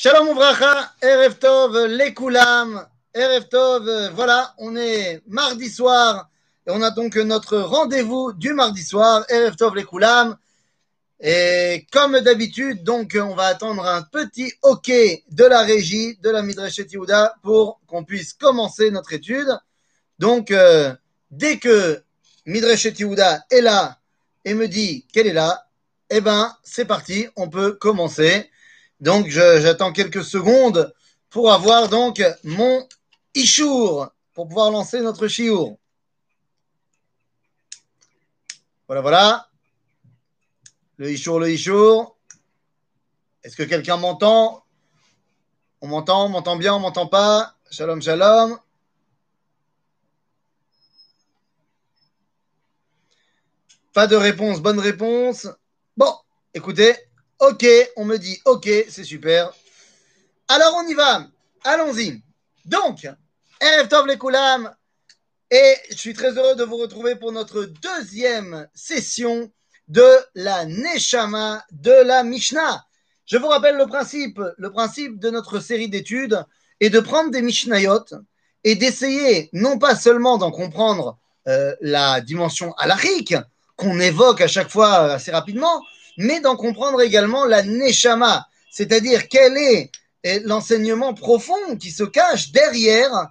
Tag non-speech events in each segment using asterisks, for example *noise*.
Shalom Ouvracha, Erev Tov, Lekulam, Erev Tov, voilà, on est mardi soir et on a donc notre rendez-vous du mardi soir, Erev Tov, Lekulam. Et comme d'habitude, donc on va attendre un petit OK de la régie de la Midrash Yehuda pour qu'on puisse commencer notre étude. Donc, euh, dès que Midrash Yehuda est là et me dit qu'elle est là, eh ben, c'est parti, on peut commencer. Donc, j'attends quelques secondes pour avoir donc mon Ishour, pour pouvoir lancer notre Chiour. Voilà, voilà. Le Ishour, le Ishour. Est-ce que quelqu'un m'entend? On m'entend, on m'entend bien, on m'entend pas Shalom, shalom. Pas de réponse, bonne réponse. Bon, écoutez, Ok, on me dit ok, c'est super. Alors on y va. Allons-y. Donc, Erev Tov Koulam, et je suis très heureux de vous retrouver pour notre deuxième session de la Neshama de la Mishnah. Je vous rappelle le principe. Le principe de notre série d'études est de prendre des Mishnayot et d'essayer non pas seulement d'en comprendre euh, la dimension halachique qu'on évoque à chaque fois assez rapidement, mais d'en comprendre également la neshama, c'est-à-dire quel est l'enseignement profond qui se cache derrière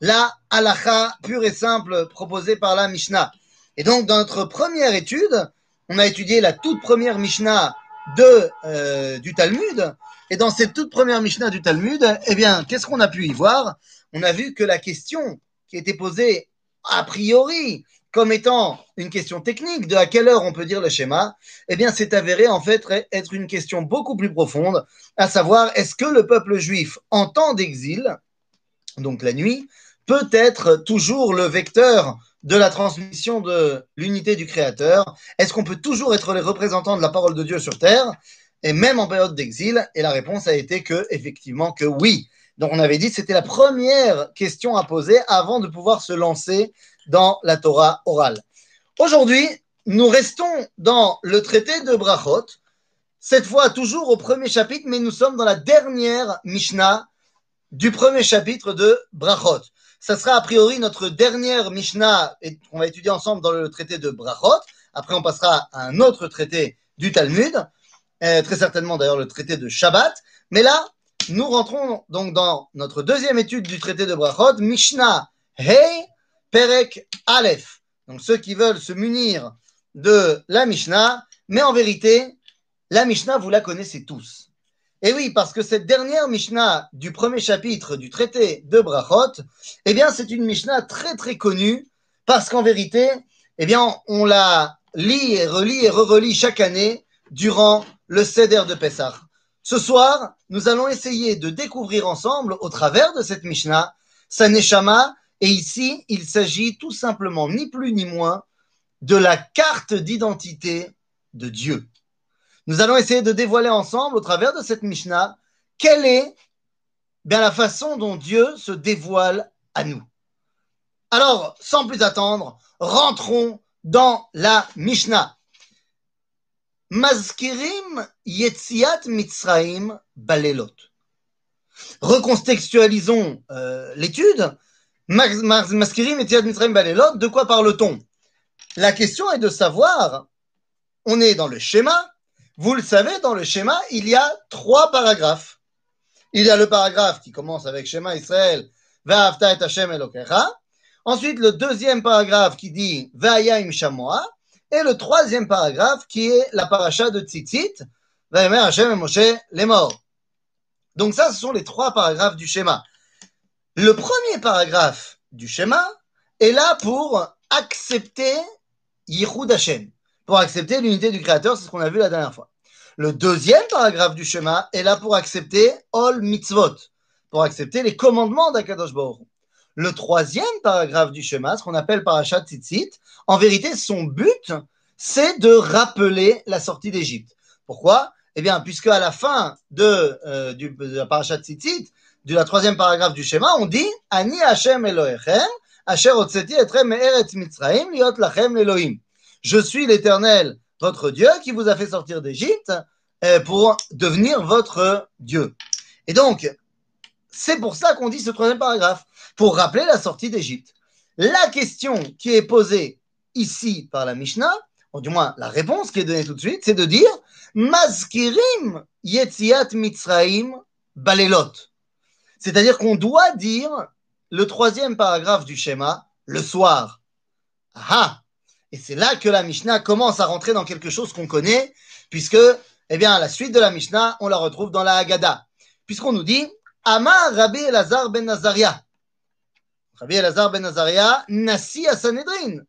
la halacha pure et simple proposée par la Mishnah. Et donc, dans notre première étude, on a étudié la toute première Mishnah de, euh, du Talmud. Et dans cette toute première Mishnah du Talmud, eh bien, qu'est-ce qu'on a pu y voir? On a vu que la question qui était posée a priori comme étant une question technique de à quelle heure on peut dire le schéma, eh bien, c'est avéré en fait être une question beaucoup plus profonde, à savoir est-ce que le peuple juif en temps d'exil, donc la nuit, peut être toujours le vecteur de la transmission de l'unité du Créateur? Est-ce qu'on peut toujours être les représentants de la parole de Dieu sur terre et même en période d'exil? Et la réponse a été que effectivement que oui. Donc on avait dit que c'était la première question à poser avant de pouvoir se lancer dans la Torah orale. Aujourd'hui, nous restons dans le traité de Brachot, cette fois toujours au premier chapitre, mais nous sommes dans la dernière Mishnah du premier chapitre de Brachot. Ça sera a priori notre dernière Mishnah qu'on va étudier ensemble dans le traité de Brachot. Après, on passera à un autre traité du Talmud, euh, très certainement d'ailleurs le traité de Shabbat. Mais là, nous rentrons donc dans notre deuxième étude du traité de Brachot, Mishnah Hey Perek Aleph. Donc ceux qui veulent se munir de la Mishnah, mais en vérité, la Mishnah, vous la connaissez tous. Et oui, parce que cette dernière Mishnah du premier chapitre du traité de Brachot, eh bien, c'est une Mishnah très très connue, parce qu'en vérité, eh bien, on la lit et relit et re-relit chaque année durant le Seder de Pessah. Ce soir, nous allons essayer de découvrir ensemble, au travers de cette Mishnah, sa Neshama et ici, il s'agit tout simplement, ni plus ni moins, de la carte d'identité de Dieu. Nous allons essayer de dévoiler ensemble, au travers de cette Mishnah, quelle est bien la façon dont Dieu se dévoile à nous. Alors, sans plus attendre, rentrons dans la Mishnah. Mazkirim Yetziat Mitzraim Balelot. Recontextualisons euh, l'étude Maskirim et Balelot, de quoi parle-t-on? La question est de savoir, on est dans le schéma, vous le savez, dans le schéma, il y a trois paragraphes. Il y a le paragraphe qui commence avec Shema Israël, Ve'avta et Hashem Elokecha. Ensuite, le deuxième paragraphe qui dit Ve'aya im Shamoa. Et le troisième paragraphe qui est la paracha de Tzitzit, Ve'emer Hashem et Moshe les morts. Donc ça, ce sont les trois paragraphes du schéma. Le premier paragraphe du schéma est là pour accepter Yichud Hashem, pour accepter l'unité du Créateur, c'est ce qu'on a vu la dernière fois. Le deuxième paragraphe du schéma est là pour accepter Ol Mitzvot, pour accepter les commandements d'Akadosh Baruch. Le troisième paragraphe du schéma, ce qu'on appelle Parashat Tzitzit, en vérité, son but, c'est de rappeler la sortie d'Égypte. Pourquoi? Eh bien, puisque à la fin de, euh, la Parashat Tzitzit, de la troisième paragraphe du schéma, on dit. Je suis l'Éternel, votre Dieu, qui vous a fait sortir d'Égypte euh, pour devenir votre Dieu. Et donc, c'est pour ça qu'on dit ce troisième paragraphe, pour rappeler la sortie d'Égypte. La question qui est posée ici par la Mishnah, ou du moins la réponse qui est donnée tout de suite, c'est de dire Mazkirim Yetziat Mitzraim Balelot. C'est-à-dire qu'on doit dire le troisième paragraphe du schéma le soir. Ah Et c'est là que la Mishnah commence à rentrer dans quelque chose qu'on connaît, puisque, eh bien, la suite de la Mishnah, on la retrouve dans la Haggadah. Puisqu'on nous dit Amar Rabbi Elazar ben Nazaria. Rabbi Elazar ben Nazaria, Nassi à Sanhedrin.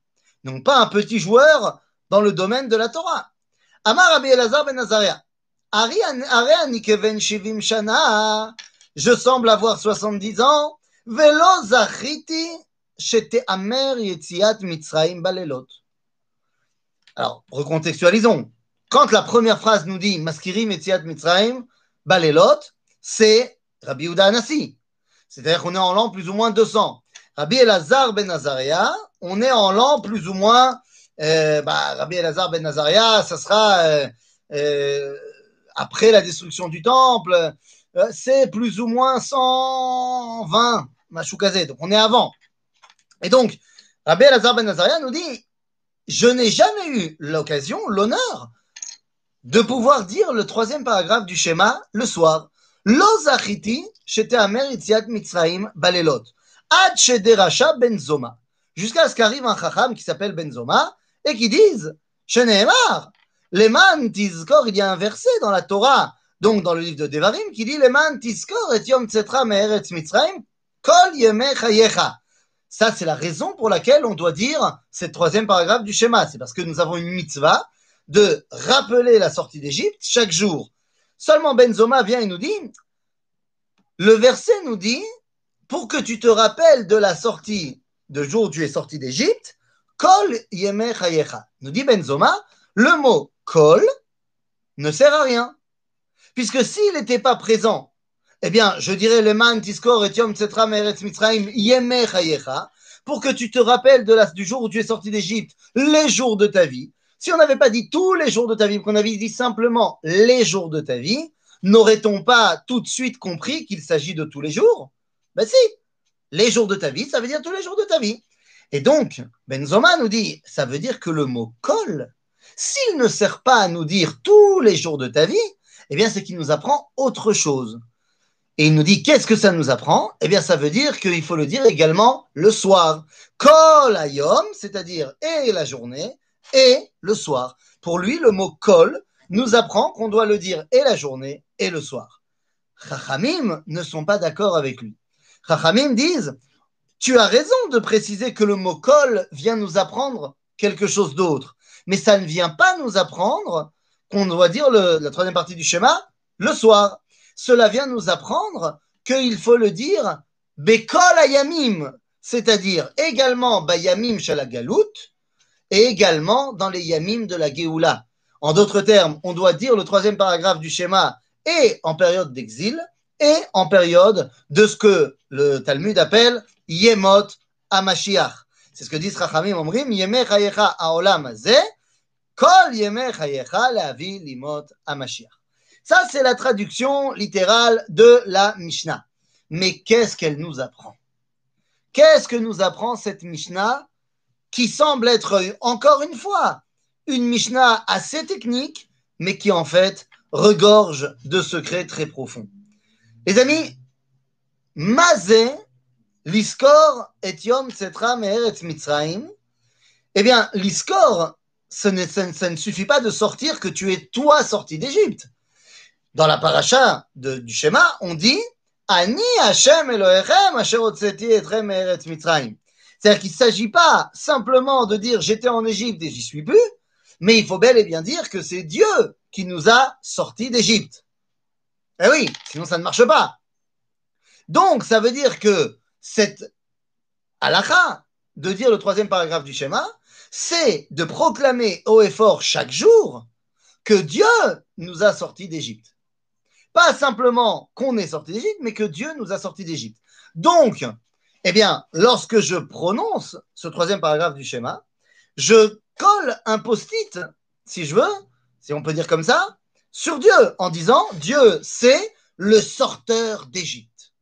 Donc, pas un petit joueur dans le domaine de la Torah. Amar Rabbi Elazar ben Nazaria. Shivim Shana. Je semble avoir 70 ans. Velo Balelot. Alors, recontextualisons. Quand la première phrase nous dit Maskirim Yetziat Mitzraim Balelot, c'est Rabbi Uda Anassi. C'est-à-dire qu'on est en l'an plus ou moins 200. Rabbi Elazar ben Nazaria, on est en l'an plus ou moins, euh, bah, Rabbi Elazar ben Nazaria, ça sera euh, euh, après la destruction du temple, c'est plus ou moins 120, Machoukazé, donc on est avant. Et donc, Rabbi Elazar ben nous dit, je n'ai jamais eu l'occasion, l'honneur, de pouvoir dire le troisième paragraphe du schéma le soir. Lo zachiti amer mitzraim balelot. Ad benzoma. Jusqu'à ce qu'arrive un chacham qui s'appelle Benzoma et qui dise Sheneemar, Leman tizkor, il y a un verset dans la Torah, donc dans le livre de Devarim, qui dit Leman tizkor et yom mitzraim, kol yeme chayecha. Ça, c'est la raison pour laquelle on doit dire cette troisième paragraphe du schéma. C'est parce que nous avons une mitzvah de rappeler la sortie d'Égypte chaque jour. Seulement Benzoma vient et nous dit, le verset nous dit, pour que tu te rappelles de la sortie, de jour où tu es sorti d'Égypte, Kol Yeme Chayecha. Nous dit Benzoma, le mot Kol ne sert à rien. Puisque s'il n'était pas présent, eh bien, je dirais le man tiskor et yom pour que tu te rappelles de la, du jour où tu es sorti d'Égypte, les jours de ta vie, si on n'avait pas dit tous les jours de ta vie, qu'on avait dit simplement les jours de ta vie, n'aurait-on pas tout de suite compris qu'il s'agit de tous les jours? Ben si, les jours de ta vie, ça veut dire tous les jours de ta vie. Et donc, Benzoma nous dit, ça veut dire que le mot kol, s'il ne sert pas à nous dire tous les jours de ta vie, eh bien, c'est qu'il nous apprend autre chose. Et il nous dit, qu'est-ce que ça nous apprend? Eh bien, ça veut dire qu'il faut le dire également le soir. Kol ayom, c'est-à-dire et la journée, et le soir. Pour lui, le mot kol nous apprend qu'on doit le dire et la journée et le soir. Chachamim ne sont pas d'accord avec lui. Chachamim disent Tu as raison de préciser que le mot kol vient nous apprendre quelque chose d'autre, mais ça ne vient pas nous apprendre qu'on doit dire la troisième partie du schéma le soir. Cela vient nous apprendre qu'il faut le dire c'est-à-dire également bayamim shalagalout, et également dans les yamim de la Géoula. En d'autres termes, on doit dire le troisième paragraphe du schéma et en période d'exil et en période de ce que le Talmud appelle Yemot Amashiach. C'est ce que dit Rachamim Omrim, Yemeh Chayecha Aolam Ze, Ça, c'est la traduction littérale de la Mishnah. Mais qu'est-ce qu'elle nous apprend? Qu'est-ce que nous apprend cette Mishnah qui semble être, encore une fois, une Mishnah assez technique, mais qui en fait regorge de secrets très profonds. Les amis, Mazé, l'Iskor, Etiom, Tsetra, Me'eretz, Mitzraim, eh bien, l'Iskor, ça ne, suffit pas de sortir que tu es toi sorti d'Égypte. Dans la paracha du schéma, on dit Ani Hashem Elohechem. C'est-à-dire qu'il ne s'agit pas simplement de dire j'étais en Égypte et j'y suis plus, mais il faut bel et bien dire que c'est Dieu qui nous a sortis d'Égypte. Eh oui, sinon ça ne marche pas. Donc ça veut dire que cette halakha de dire le troisième paragraphe du schéma, c'est de proclamer haut et fort chaque jour que Dieu nous a sortis d'Égypte. Pas simplement qu'on est sorti d'Égypte, mais que Dieu nous a sortis d'Égypte. Donc, eh bien, lorsque je prononce ce troisième paragraphe du schéma, je colle un post-it, si je veux, si on peut dire comme ça, sur Dieu, en disant Dieu, c'est le sorteur d'Égypte.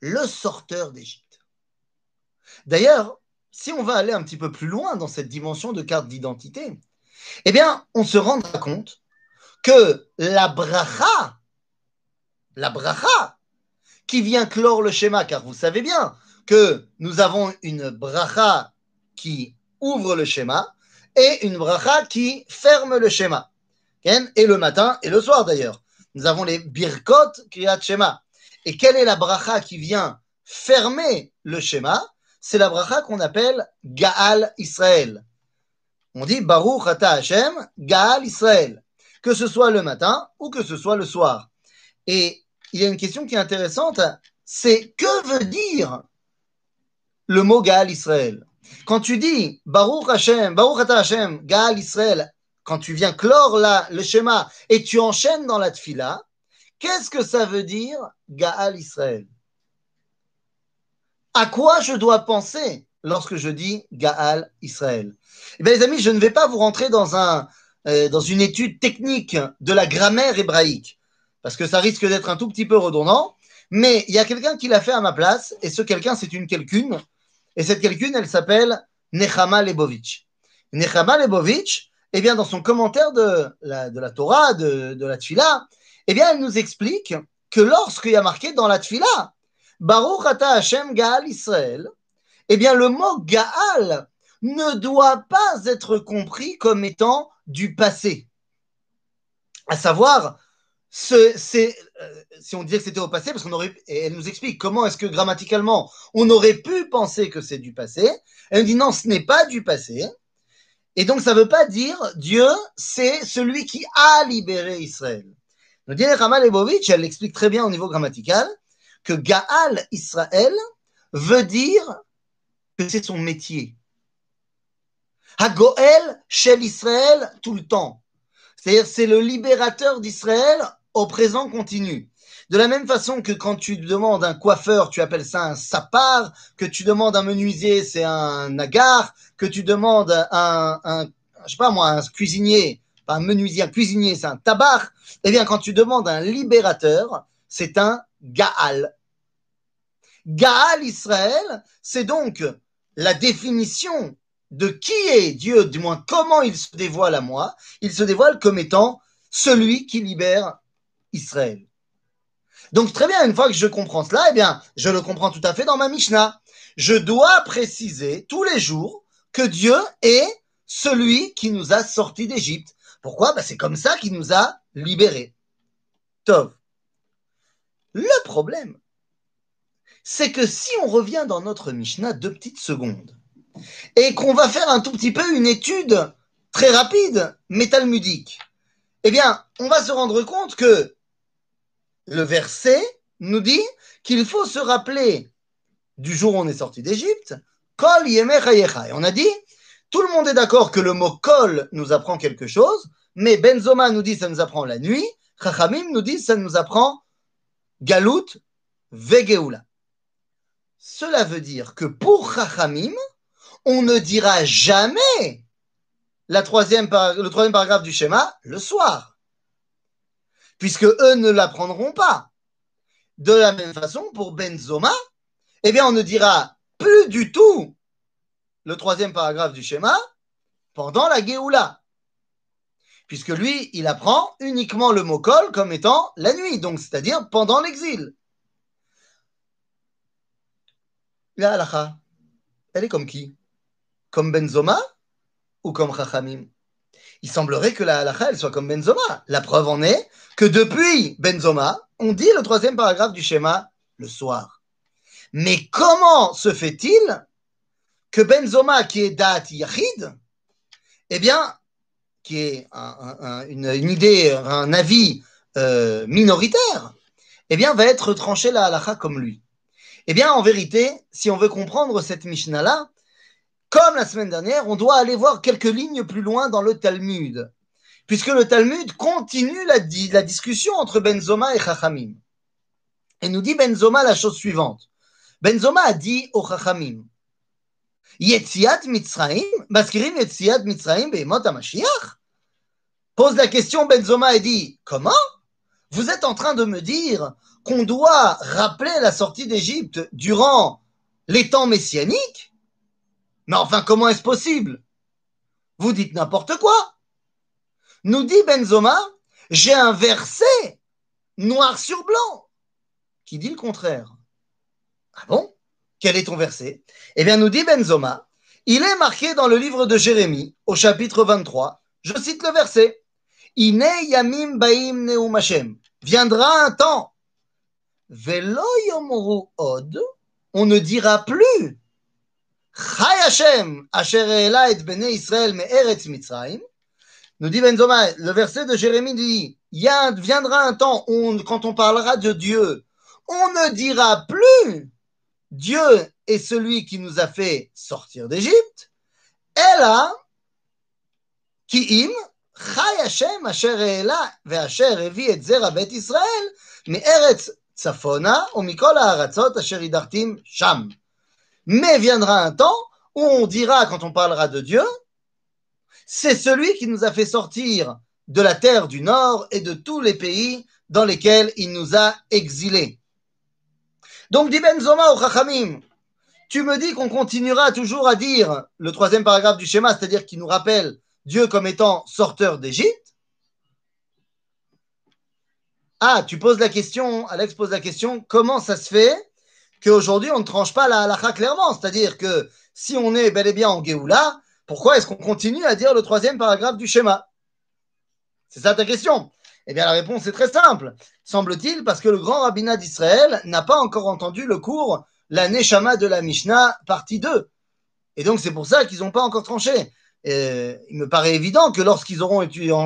Le sorteur d'Égypte. D'ailleurs, si on va aller un petit peu plus loin dans cette dimension de carte d'identité, eh bien, on se rendra compte que la bracha, la bracha, qui vient clore le schéma, car vous savez bien que nous avons une bracha qui ouvre le schéma et une bracha qui ferme le schéma. Et le matin et le soir d'ailleurs. Nous avons les birkot kriyat shema. Et quelle est la bracha qui vient fermer le schéma? C'est la bracha qu'on appelle Gaal Israël. On dit Baruch Ata Hashem, Gaal Israël. Que ce soit le matin ou que ce soit le soir. Et il y a une question qui est intéressante, c'est que veut dire le mot Gaal Israël? Quand tu dis Baruch Hashem, Baruch Ata Hashem, Gaal Israël, quand tu viens clore le schéma et tu enchaînes dans la tfila, qu'est-ce que ça veut dire Gaal Israël? À quoi je dois penser lorsque je dis Gaal Israël? Eh bien les amis, je ne vais pas vous rentrer dans, un, euh, dans une étude technique de la grammaire hébraïque parce que ça risque d'être un tout petit peu redondant, mais il y a quelqu'un qui l'a fait à ma place, et ce quelqu'un, c'est une quelqu'une, et cette quelqu'une, elle s'appelle Nechama Lebovitch. Nechama Lebovitch, eh bien, dans son commentaire de la, de la Torah, de, de la Tfila, eh bien, elle nous explique que lorsqu'il y a marqué dans la Tfila, Baruch Ata Hashem Gaal Israël, eh bien, le mot Gaal ne doit pas être compris comme étant du passé. À savoir, euh, si on disait que c'était au passé, parce qu'on aurait, et elle nous explique comment est-ce que grammaticalement on aurait pu penser que c'est du passé. Elle nous dit non, ce n'est pas du passé. Et donc ça ne veut pas dire Dieu, c'est celui qui a libéré Israël. Nous dit Rama Lebovitch, elle l'explique très bien au niveau grammatical, que Gaal Israël veut dire que c'est son métier. Hagoel Shel Israël tout le temps. C'est-à-dire c'est le libérateur d'Israël au présent continu. De la même façon que quand tu demandes un coiffeur, tu appelles ça un sapar, que tu demandes un menuisier, c'est un nagar, que tu demandes un, un je sais pas moi, un cuisinier, pas un menuisier, un cuisinier, c'est un tabar. Eh bien, quand tu demandes un libérateur, c'est un gaal. Gaal Israël, c'est donc la définition de qui est Dieu, du moins comment il se dévoile à moi. Il se dévoile comme étant celui qui libère Israël. Donc très bien, une fois que je comprends cela, eh bien, je le comprends tout à fait dans ma Mishnah. Je dois préciser tous les jours que Dieu est celui qui nous a sortis d'Égypte. Pourquoi? Ben, C'est comme ça qu'il nous a libérés. Tov. Le problème, c'est que si on revient dans notre Mishnah deux petites secondes et qu'on va faire un tout petit peu une étude très rapide, métalmudique, eh bien, on va se rendre compte que le verset nous dit qu'il faut se rappeler du jour où on est sorti d'Égypte, Kol Et on a dit, tout le monde est d'accord que le mot Kol nous apprend quelque chose, mais Benzoma nous dit ça nous apprend la nuit, Chachamim nous dit ça nous apprend Galut Vegeula. Cela veut dire que pour Chachamim, on ne dira jamais le troisième paragraphe du schéma le soir puisque eux ne l'apprendront pas. De la même façon, pour Benzoma, eh bien, on ne dira plus du tout le troisième paragraphe du schéma pendant la Géoula. Puisque lui, il apprend uniquement le mot kol comme étant la nuit, donc c'est-à-dire pendant l'exil. La halacha, elle est comme qui? Comme Benzoma ou comme Chachamim? Il semblerait que la halakha, elle soit comme Benzoma. La preuve en est que depuis Benzoma, on dit le troisième paragraphe du schéma le soir. Mais comment se fait-il que Benzoma, qui est Dat Yachid, eh bien, qui est une, idée, un avis euh, minoritaire, eh bien, va être tranché la halakha comme lui. Eh bien, en vérité, si on veut comprendre cette Mishnah-là, comme la semaine dernière, on doit aller voir quelques lignes plus loin dans le Talmud, puisque le Talmud continue la, discussion entre Benzoma et Chachamim. Et nous dit Benzoma la chose suivante. Benzoma a dit au Chachamim, Yetziat Mitzraim, Baskirim Mitzraim Be'emot HaMashiach Pose la question Benzoma et dit, comment Vous êtes en train de me dire qu'on doit rappeler la sortie d'Égypte durant les temps messianiques? Mais enfin, comment est-ce possible? Vous dites n'importe quoi. Nous dit Benzoma, j'ai un verset noir sur blanc qui dit le contraire. Ah bon? Quel est ton verset? Eh bien, nous dit Benzoma, il est marqué dans le livre de Jérémie, au chapitre 23. Je cite le verset. Ine yamim baim neum Hashem. Viendra un temps. Velo yomru od. On ne dira plus. Chai Hashem, asher et bene Israël me eretz. Nous dit Benzoma, le verset de Jérémie dit, viendra un temps où, quand on parlera de Dieu, on ne dira plus Dieu est celui qui nous a fait sortir d'Égypte. Ella, ki im, Mais viendra un temps où on dira, quand on parlera de Dieu, c'est celui qui nous a fait sortir de la terre du nord et de tous les pays dans lesquels il nous a exilés. Donc, dit Benzoma au Chachamim, tu me dis qu'on continuera toujours à dire le troisième paragraphe du schéma, c'est-à-dire qui nous rappelle Dieu comme étant sorteur d'Égypte. Ah, tu poses la question, Alex pose la question, comment ça se fait qu'aujourd'hui on ne tranche pas la halakha clairement? C'est-à-dire que si on est bel et bien en Géoula, pourquoi est-ce qu'on continue à dire le troisième paragraphe du schéma? C'est ça ta question? Eh bien, la réponse est très simple. Semble-t-il parce que le grand rabbinat d'Israël n'a pas encore entendu le cours La Neshama de la Mishnah, partie 2. Et donc, c'est pour ça qu'ils n'ont pas encore tranché. Il me paraît évident que lorsqu'ils auront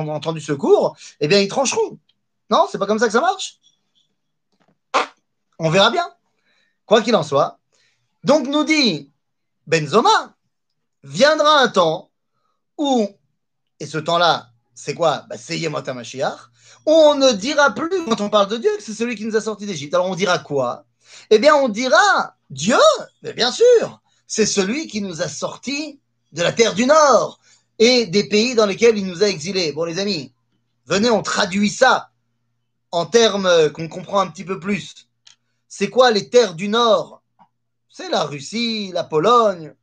entendu ce cours, eh bien, ils trancheront. Non, c'est pas comme ça que ça marche. On verra bien. Quoi qu'il en soit. Donc, nous dit Benzoma, viendra un temps où, et ce temps-là, c'est quoi? Bah, C'est Yemot HaMashiach, on ne dira plus, quand on parle de Dieu, que c'est celui qui nous a sortis d'Égypte. Alors on dira quoi? Eh bien, on dira Dieu, mais bien sûr, c'est celui qui nous a sortis de la terre du Nord et des pays dans lesquels il nous a exilés. Bon, les amis, venez, on traduit ça en termes qu'on comprend un petit peu plus. C'est quoi les terres du Nord? C'est la Russie, la Pologne.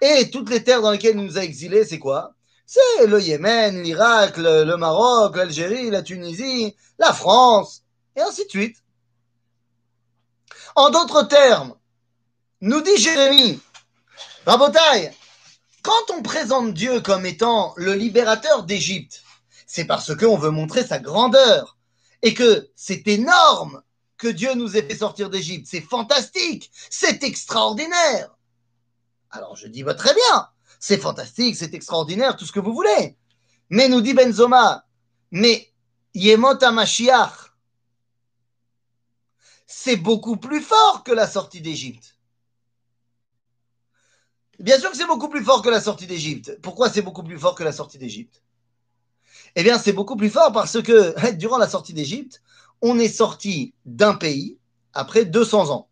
Et toutes les terres dans lesquelles il nous a exilés, c'est quoi? C'est le Yémen, l'Irak, le, Maroc, l'Algérie, la Tunisie, la France, et ainsi de suite. En d'autres termes, nous dit Jérémie, Rabotaille, quand on présente Dieu comme étant le libérateur d'Égypte, c'est parce qu'on veut montrer sa grandeur et que c'est énorme que Dieu nous ait fait sortir d'Égypte. C'est fantastique, c'est extraordinaire. Alors je dis, bah, très bien, c'est fantastique, c'est extraordinaire, tout ce que vous voulez. Mais nous dit Benzoma, mais Yemot HaMashiach, c'est beaucoup plus fort que la sortie d'Égypte. Bien sûr que c'est beaucoup plus fort que la sortie d'Égypte. Pourquoi c'est beaucoup plus fort que la sortie d'Égypte? Eh bien, c'est beaucoup plus fort parce que *laughs* durant la sortie d'Égypte, on est sorti d'un pays après 200 ans.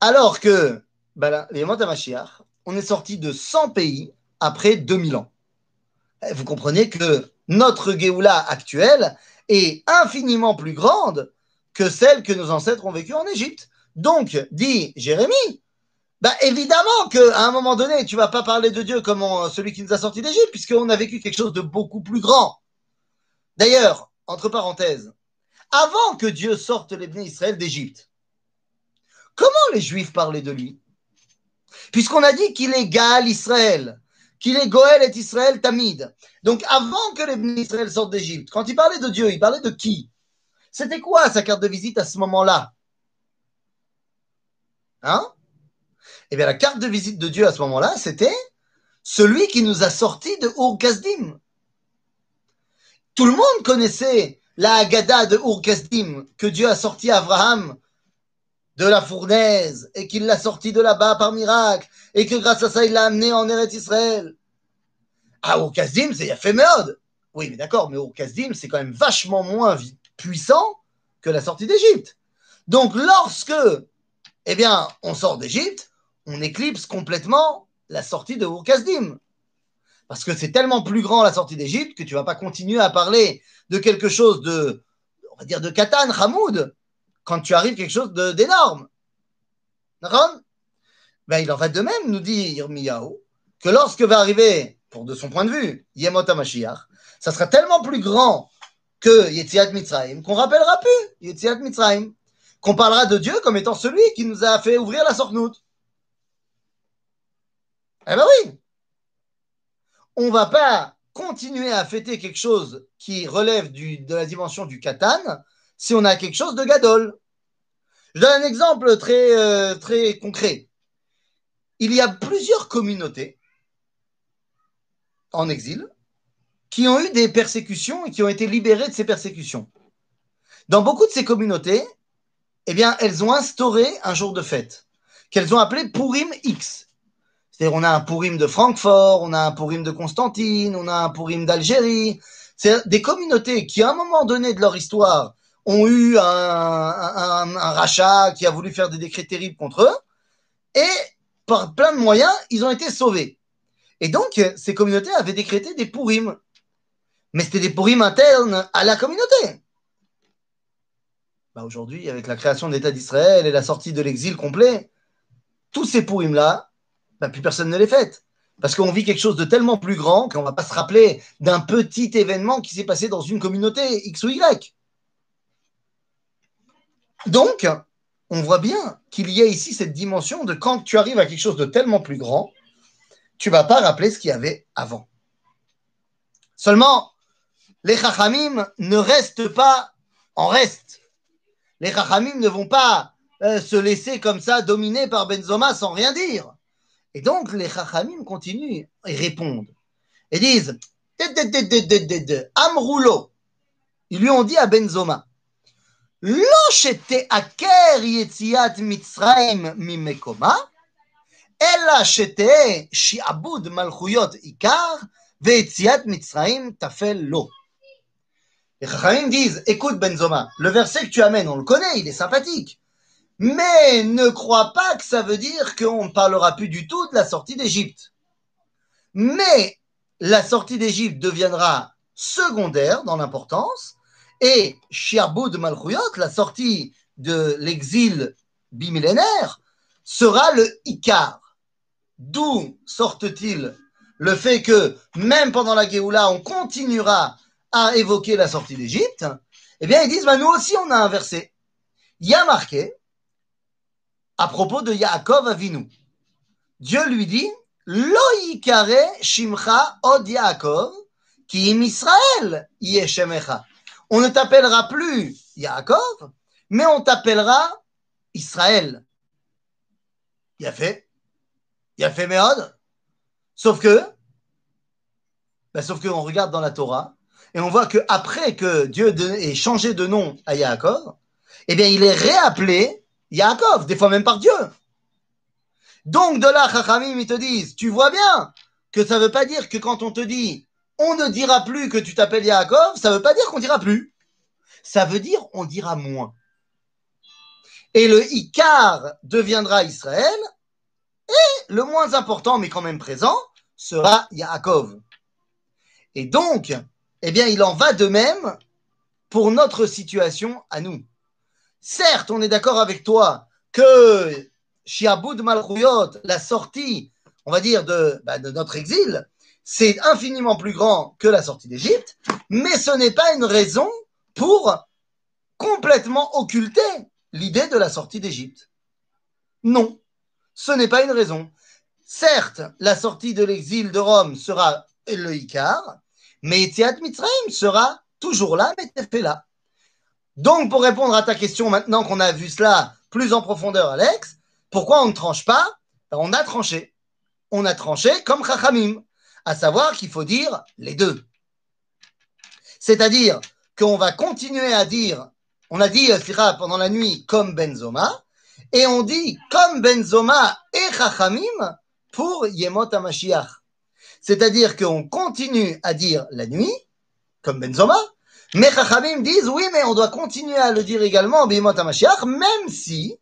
Alors que ben Yemot HaMashiach, on est sorti de 100 pays après 2000 ans. Eh, vous comprenez que notre Géoula actuelle est infiniment plus grande que celle que nos ancêtres ont vécue en Égypte. Donc, dit Jérémie, bah évidemment qu'à un moment donné, tu vas pas parler de Dieu comme celui qui nous a sortis d'Égypte, puisqu'on a vécu quelque chose de beaucoup plus grand. D'ailleurs, entre parenthèses, avant que Dieu sorte les bénis Israël d'Égypte, comment les Juifs parlaient de lui? Puisqu'on a dit qu'il est Gaal Israël, qu'il est Goël et Israël Tamid. Donc avant que les Israël sortent d'Égypte, quand il parlait de Dieu, il parlait de qui? C'était quoi sa carte de visite à ce moment-là? Hein? Eh bien la carte de visite de Dieu à ce moment-là, c'était celui qui nous a sortis de Ur Kasdim. Tout le monde connaissait la Haggadah de Ur Kasdim que Dieu a sorti Abraham de la fournaise et qu'il l'a sorti de là-bas par miracle et que grâce à ça il l'a amené en Eretz Israël. Ah, au Kazdim, c'est Yaféméode. Oui, mais d'accord, mais au Kazdim, c'est quand même vachement moins puissant que la sortie d'Égypte. Donc, lorsque, eh bien, on sort d'Égypte, on éclipse complètement la sortie de Kazdim. Parce que c'est tellement plus grand la sortie d'Égypte que tu vas pas continuer à parler de quelque chose de on va dire de Katan, Hamoud, quand tu arrives quelque chose d'énorme. Ben, Il en va de même, nous dit Yirmiyahu, que lorsque va arriver, de son point de vue, Yemot HaMashiach, ça sera tellement plus grand que Yetziat Mitzrayim qu'on rappellera plus Yetziat Mitzrayim, qu'on parlera de Dieu comme étant celui qui nous a fait ouvrir la sornoute. Eh ben oui On va pas continuer à fêter quelque chose qui relève de la dimension du katan si on a quelque chose de gadol. Je donne un exemple très, euh, très concret. Il y a plusieurs communautés en exil qui ont eu des persécutions et qui ont été libérées de ces persécutions. Dans beaucoup de ces communautés, eh bien, elles ont instauré un jour de fête qu'elles ont appelé Purim X. C'est-à-dire, on a un Purim de Francfort, on a un Purim de Constantine, on a un Purim d'Algérie. C'est des communautés qui, à un moment donné de leur histoire, ont eu un, rachat qui a voulu faire des décrets terribles contre eux, et par plein de moyens, ils ont été sauvés. Et donc, ces communautés avaient décrété des Purim. Mais c'était des Purim internes à la communauté. Bah Aujourd'hui, avec la création de l'État d'Israël et la sortie de l'exil complet, tous ces Purim-là, bah, plus personne ne les fête. Parce qu'on vit quelque chose de tellement plus grand qu'on ne va pas se rappeler d'un petit événement qui s'est passé dans une communauté X ou Y. Donc, on voit bien qu'il y a ici cette dimension de quand tu arrives à quelque chose de tellement plus grand, tu vas pas rappeler ce qu'il y avait avant. Seulement, les chachamim ne restent pas en reste. Les chachamim ne vont pas euh, se laisser comme ça dominer par Benzoma sans rien dire. Et donc, les Chachamim continuent et répondent. Et disent Amroulo. Ils lui ont dit à Benzoma Lo aker yetziat Mitzrayim mimekoma, ela shete shi'abud malchuyot ikar, ve'etziat Mitzrayim tafel lo. Les Chachamim disent Écoute, Benzoma, le verset que tu amènes, on le connaît, il est sympathique. Mais ne crois pas que ça veut dire qu'on ne parlera plus du tout de la sortie d'Égypte. Mais la sortie d'Égypte deviendra secondaire dans l'importance et Shiaboud Malchuyot, la sortie de l'exil bimillénaire, sera le Icar. D'où sortent-ils le fait que même pendant la Géoula, on continuera à évoquer la sortie d'Égypte? Eh bien, ils disent, bah, nous aussi, on a un verset. Il y a marqué, à propos de Yaakov Avinu. Dieu lui dit Lo yikare shimcha od Yaakov, ki im Israël yeshemecha. On ne t'appellera plus Yaakov, mais on t'appellera Israël. Il a fait. Il a fait. Sauf que, ben sauf regarde dans la Torah et on voit que après que Dieu ait changé de nom à Yaakov, eh bien, il est réappelé Yaakov, des fois même par Dieu. Donc de là, Chachamim, ils te disent, tu vois bien que ça ne veut pas dire que quand on te dit, on ne dira plus que tu t'appelles Yaakov, ça ne veut pas dire qu'on dira plus. Ça veut dire on dira moins. Et le Icar deviendra Israël, et le moins important, mais quand même présent, sera Yaakov. Et donc, eh bien, il en va de même pour notre situation à nous. Certes, on est d'accord avec toi que Shiaboud Malchuyot, la sortie, on va dire, de, bah, de notre exil, c'est infiniment plus grand que la sortie d'Égypte, mais ce n'est pas une raison pour complètement occulter l'idée de la sortie d'Égypte. Non, ce n'est pas une raison. Certes, la sortie de l'exil de Rome sera le Icar, mais Etiat Mitzrayim sera toujours là, mais fait là. Donc, pour répondre à ta question, maintenant qu'on a vu cela plus en profondeur, Alex, pourquoi on ne tranche pas? Ben, On a tranché. On a tranché comme Chachamim, à savoir qu'il faut dire les deux. C'est-à-dire qu'on va continuer à dire, on a dit euh, pendant la nuit comme Benzoma, et on dit comme Benzoma et Chachamim pour Yemot HaMashiach. C'est-à-dire qu'on continue à dire la nuit, comme Benzoma, mais Chachamim disent oui, mais on doit continuer à le dire également même si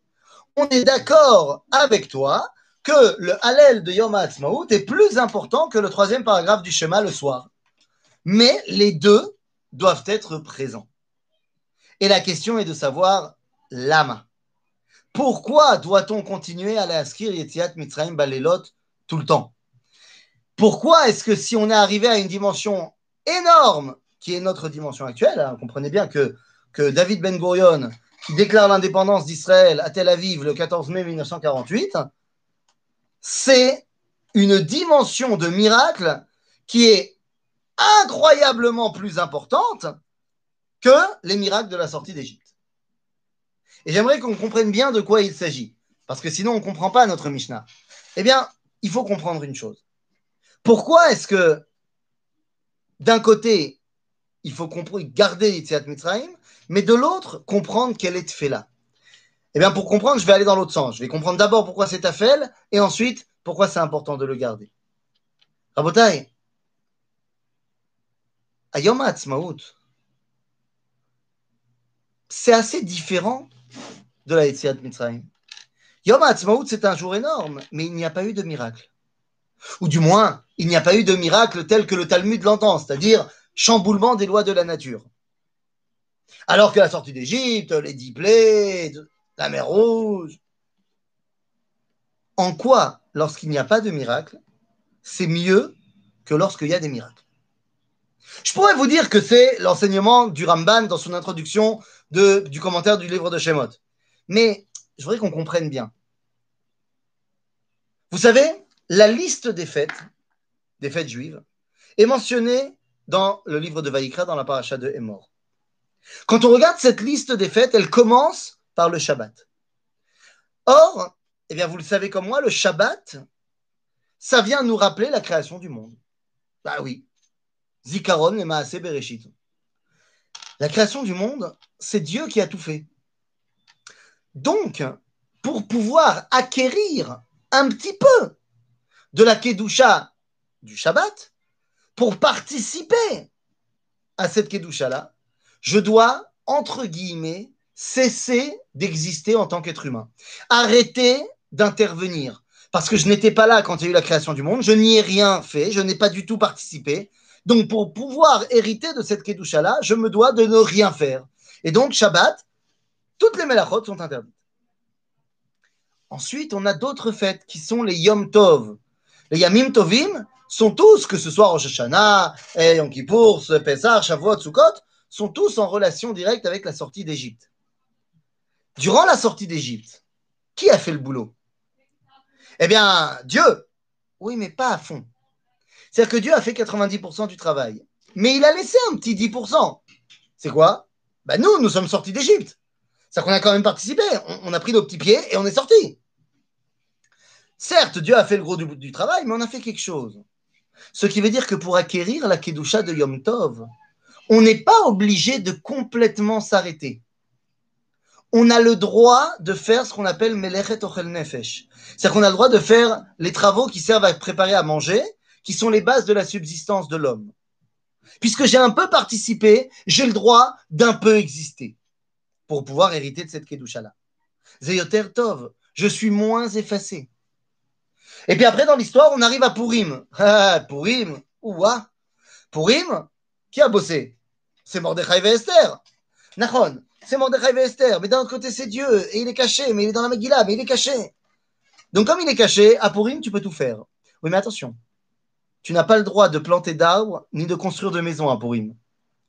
on est d'accord avec toi que le Hallel de Yom HaAtzmaut est plus important que le troisième paragraphe du schéma le soir. Mais les deux doivent être présents. Et la question est de savoir l'ama. Pourquoi doit-on continuer à l'inscrire Yetziat Mitzrayim Balelot tout le temps? Pourquoi est-ce que si on est arrivé à une dimension énorme, qui est notre dimension actuelle, hein, comprenez bien que, que David Ben Gurion, qui déclare l'indépendance d'Israël à Tel Aviv le 14 mai 1948, c'est une dimension de miracle qui est incroyablement plus importante que les miracles de la sortie d'Égypte. Et j'aimerais qu'on comprenne bien de quoi il s'agit, parce que sinon on ne comprend pas notre Mishnah. Eh bien, il faut comprendre une chose. Pourquoi est-ce que, d'un côté, il faut garder l'Itziat Mitzrayim, mais de l'autre, comprendre quelle est Tfela Eh bien, pour comprendre, je vais aller dans l'autre sens. Je vais comprendre d'abord pourquoi c'est Tafel, et ensuite, pourquoi c'est important de le garder. Rabotai, Ayom Ha'atzmaut, c'est assez différent de la Yetziat Mitzrayim. Yom HaAtzmaut, c'est un jour énorme, mais il n'y a pas eu de miracle. Ou du moins, il n'y a pas eu de miracle tel que le Talmud l'entend, c'est-à-dire chamboulement des lois de la nature. Alors que la sortie d'Égypte, les dix plaies, la mer Rouge. En quoi, lorsqu'il n'y a pas de miracle, c'est mieux que lorsqu'il y a des miracles? Je pourrais vous dire que c'est l'enseignement du Ramban dans son introduction du commentaire du livre de Shemot. Mais je voudrais qu'on comprenne bien. Vous savez, la liste des fêtes, des fêtes juives, est mentionnée dans le livre de Vaïkra, dans la paracha de Hémor. Quand on regarde cette liste des fêtes, elle commence par le Shabbat. Or, eh bien, vous le savez comme moi, le Shabbat, ça vient nous rappeler la création du monde. Bah oui. Zikaron et Maaseh Bereshit. La création du monde, c'est Dieu qui a tout fait. Donc, pour pouvoir acquérir un petit peu de la Kedusha du Shabbat, pour participer à cette Kedusha-là, je dois, entre guillemets, cesser d'exister en tant qu'être humain. Arrêter d'intervenir. Parce que je n'étais pas là quand il y a eu la création du monde, je n'y ai rien fait, je n'ai pas du tout participé. Donc, pour pouvoir hériter de cette Kedusha-là, je me dois de ne rien faire. Et donc, Shabbat, toutes les melachot sont interdites. Ensuite, on a d'autres fêtes qui sont les Yom Tov. Les Yamim Tovim sont tous, que ce soit Rosh Hashanah, eh, Yom Shavuot, Sukkot, sont tous en relation directe avec la sortie d'Égypte. Durant la sortie d'Égypte, qui a fait le boulot? Eh bien, Dieu. Oui, mais pas à fond. C'est-à-dire que Dieu a fait 90% du travail. Mais il a laissé un petit 10%. C'est quoi? Ben Nous, nous sommes sortis d'Égypte. C'est-à-dire qu'on a quand même participé. On, a pris nos petits pieds et on est sortis. Certes, Dieu a fait le gros du, travail, mais on a fait quelque chose. Ce qui veut dire que pour acquérir la Kedusha de Yom Tov, on n'est pas obligé de complètement s'arrêter. On a le droit de faire ce qu'on appelle Melechet Ochel Nefesh. C'est-à-dire qu'on a le droit de faire les travaux qui servent à préparer à manger, qui sont les bases de la subsistance de l'homme. Puisque j'ai un peu participé, j'ai le droit d'un peu exister pour pouvoir hériter de cette Kedusha-là. Zeyoter Tov, je suis moins effacé. Et puis après, dans l'histoire, on arrive à Purim. *laughs* Ah, Purim, ouah. Purim, qui a bossé? C'est Mordechai et Esther. Nachon, c'est Mordechai et Esther. Mais d'un côté, c'est Dieu. Et il est caché, mais il est dans la Megillah, mais il est caché. Donc, comme il est caché, à Purim, tu peux tout faire. Oui, mais attention. Tu n'as pas le droit de planter d'arbres ni de construire de maisons à Purim.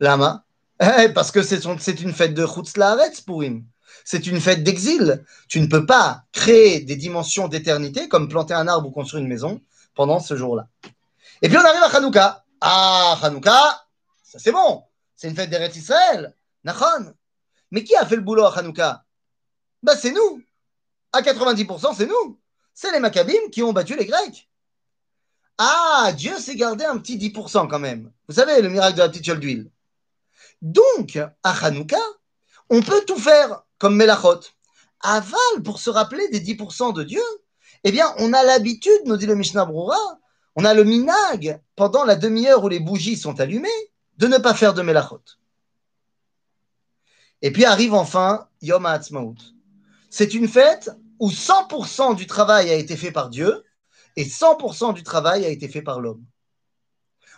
Lama *laughs* eh, Parce que c'est une fête de Chutz Laaretz, Purim. C'est une fête d'exil. Tu ne peux pas créer des dimensions d'éternité, comme planter un arbre ou construire une maison, pendant ce jour-là. Et puis on arrive à Hanouka. Ah, Hanouka, ça c'est bon. C'est une fête d'Eretz Israël. Nachon. Mais qui a fait le boulot à Hanouka? Bah c'est nous. À 90%, c'est nous. C'est les Maccabim qui ont battu les Grecs. Ah, Dieu s'est gardé un petit 10% quand même. Vous savez, le miracle de la petite d'huile. Donc, à Hanouka, on peut tout faire comme Melachot. Aval, pour se rappeler des 10% de Dieu, eh bien, on a l'habitude, nous dit le Mishnah Brura, on a le minag, pendant la demi-heure où les bougies sont allumées, de ne pas faire de Melachot. Et puis arrive enfin Yom HaAtzmaut. C'est une fête où 100% du travail a été fait par Dieu et 100% du travail a été fait par l'homme.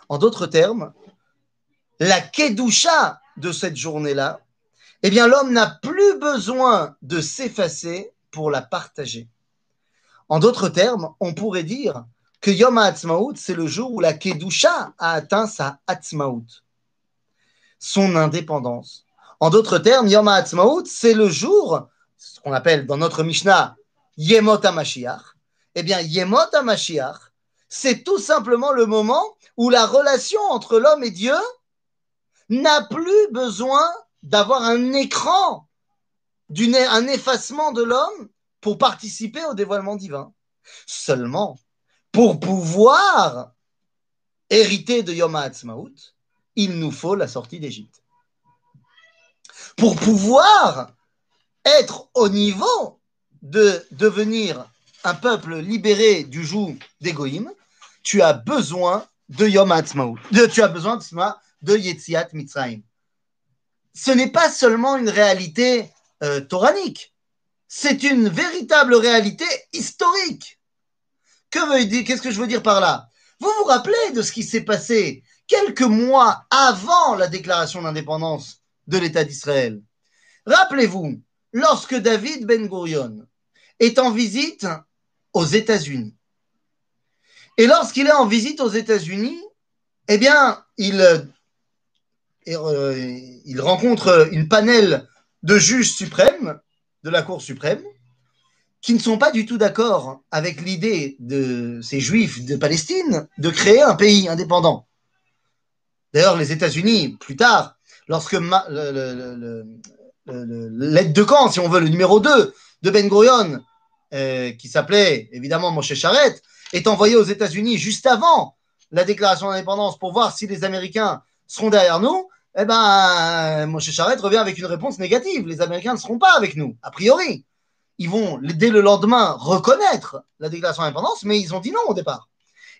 En d'autres termes, la kedusha de cette journée-là, eh bien l'homme n'a plus besoin de s'effacer pour la partager. En d'autres termes, on pourrait dire que Yom HaAtzmaut, c'est le jour où la Kedusha a atteint sa Atzmaut, son indépendance. En d'autres termes, Yom HaAtzmaut, c'est le jour, ce qu'on appelle dans notre Mishnah Yemot HaMashiach. Eh bien, Yemot HaMashiach, c'est tout simplement le moment où la relation entre l'homme et Dieu n'a plus besoin d'avoir un écran, un effacement de l'homme pour participer au dévoilement divin. Seulement, pour pouvoir hériter de Yom HaAtzmaut, il nous faut la sortie d'Égypte. Pour pouvoir être au niveau de devenir un peuple libéré du joug d'Égoïm, tu as besoin de Yom HaAtzmaut. Tu as besoin de Yetziat Mitzrayim. Ce n'est pas seulement une réalité euh, c'est une véritable réalité historique. Que Qu'est-ce que je veux dire par là? Vous vous rappelez de ce qui s'est passé quelques mois avant la déclaration d'indépendance de l'État d'Israël? Rappelez-vous, lorsque David Ben Gurion est en visite aux États-Unis, et lorsqu'il est en visite aux États-Unis, eh bien, il, euh, il rencontre une panel de juges suprêmes de la Cour suprême qui ne sont pas du tout d'accord avec l'idée de ces juifs de Palestine de créer un pays indépendant. D'ailleurs, les États-Unis, plus tard, lorsque l'aide de camp, si on veut, le numéro 2 de Ben Gurion, euh, qui s'appelait évidemment Moshe Charette, est envoyé aux États-Unis juste avant la déclaration d'indépendance pour voir si les Américains seront derrière nous, eh ben, Moshe Charette revient avec une réponse négative. Les Américains ne seront pas avec nous, a priori. Ils vont, dès le lendemain, reconnaître la déclaration d'indépendance, mais ils ont dit non au départ.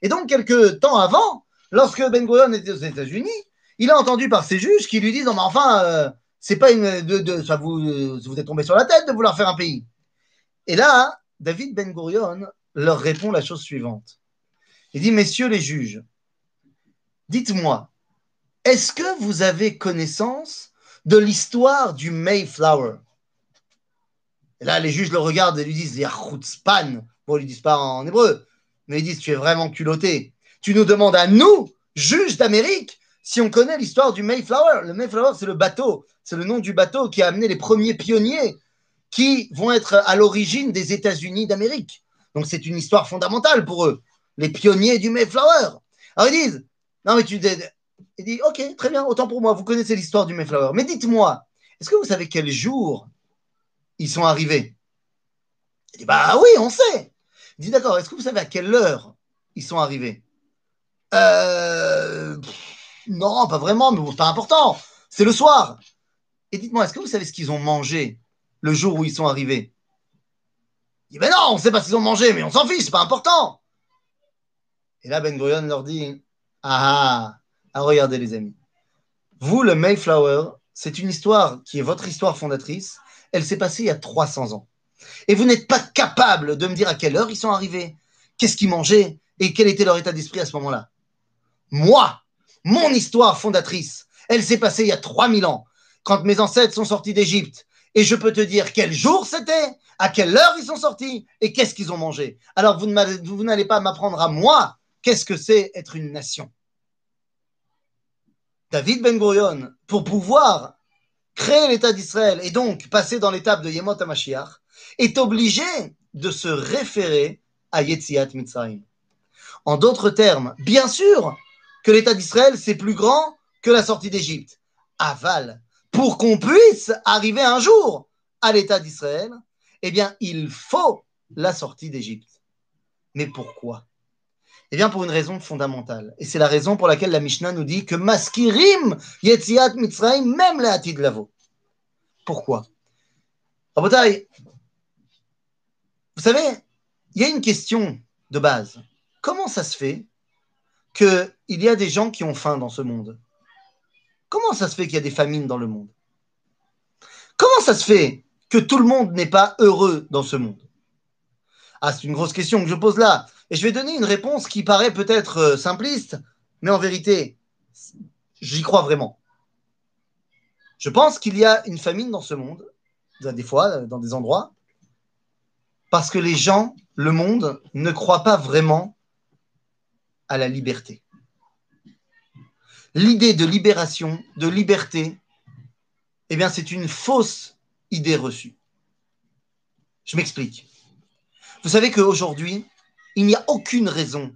Et donc, quelques temps avant, lorsque Ben Gurion était aux États-Unis, il a entendu par ses juges qui lui disent Non, mais enfin, euh, c'est pas une. De, ça vous, vous êtes tombé sur la tête de vouloir faire un pays. Et là, David Ben Gurion leur répond la chose suivante. Il dit Messieurs les juges, dites-moi, est-ce que vous avez connaissance de l'histoire du Mayflower? Là, les juges le regardent et lui disent Yachutzpan. Bon, ils ne disent pas en hébreu, mais ils disent Tu es vraiment culotté. Tu nous demandes à nous, juges d'Amérique, si on connaît l'histoire du Mayflower. Le Mayflower, c'est le bateau, c'est le nom du bateau qui a amené les premiers pionniers qui vont être à l'origine des États-Unis d'Amérique. Donc, c'est une histoire fondamentale pour eux, les pionniers du Mayflower. Alors, ils disent Non, mais tu il dit Ok, très bien, autant pour moi, vous connaissez l'histoire du Mayflower. Mais dites-moi, est-ce que vous savez quel jour ils sont arrivés? Il dit Bah oui, on sait. Il dit D'accord, est-ce que vous savez à quelle heure ils sont arrivés? Euh, Non, pas vraiment, mais c'est pas important. C'est le soir. Et dites-moi, est-ce que vous savez ce qu'ils ont mangé le jour où ils sont arrivés? Il dit Ben non, on ne sait pas ce qu'ils ont mangé, mais on s'en fiche, c'est pas important. Et là, Ben Gurion leur dit Ah, ah, regardez les amis. Vous, le Mayflower, c'est une histoire qui est votre histoire fondatrice. Elle s'est passée il y a 300 ans. Et vous n'êtes pas capable de me dire à quelle heure ils sont arrivés, qu'est-ce qu'ils mangeaient et quel était leur état d'esprit à ce moment-là. Moi, mon histoire fondatrice, elle s'est passée il y a 3000 ans, quand mes ancêtres sont sortis d'Égypte. Et je peux te dire quel jour c'était, à quelle heure ils sont sortis et qu'est-ce qu'ils ont mangé. Alors vous n'allez pas m'apprendre à moi qu'est-ce que c'est être une nation. David Ben Gurion, pour pouvoir créer l'État d'Israël et donc passer dans l'étape de Yemot HaMashiach, est obligé de se référer à Yetziat Mitzrayim. En d'autres termes, bien sûr que l'État d'Israël, c'est plus grand que la sortie d'Égypte. Aval, pour qu'on puisse arriver un jour à l'État d'Israël, eh bien, il faut la sortie d'Égypte. Mais pourquoi? Eh bien, pour une raison fondamentale. Et c'est la raison pour laquelle la Mishnah nous dit que maskirim yetziat mitzrayim, même la de lavo. Pourquoi? Vous savez, il y a une question de base. Comment ça se fait qu'il y a des gens qui ont faim dans ce monde? Comment ça se fait qu'il y a des famines dans le monde? Comment ça se fait que tout le monde n'est pas heureux dans ce monde? Ah, c'est une grosse question que je pose là. Et je vais donner une réponse qui paraît peut-être euh, simpliste, mais en vérité, j'y crois vraiment. Je pense qu'il y a une famine dans ce monde, des fois, dans des endroits, parce que les gens, le monde, ne croient pas vraiment à la liberté. L'idée de libération, de liberté, eh bien, c'est une fausse idée reçue. Je m'explique. Vous savez qu'aujourd'hui, il n'y a aucune raison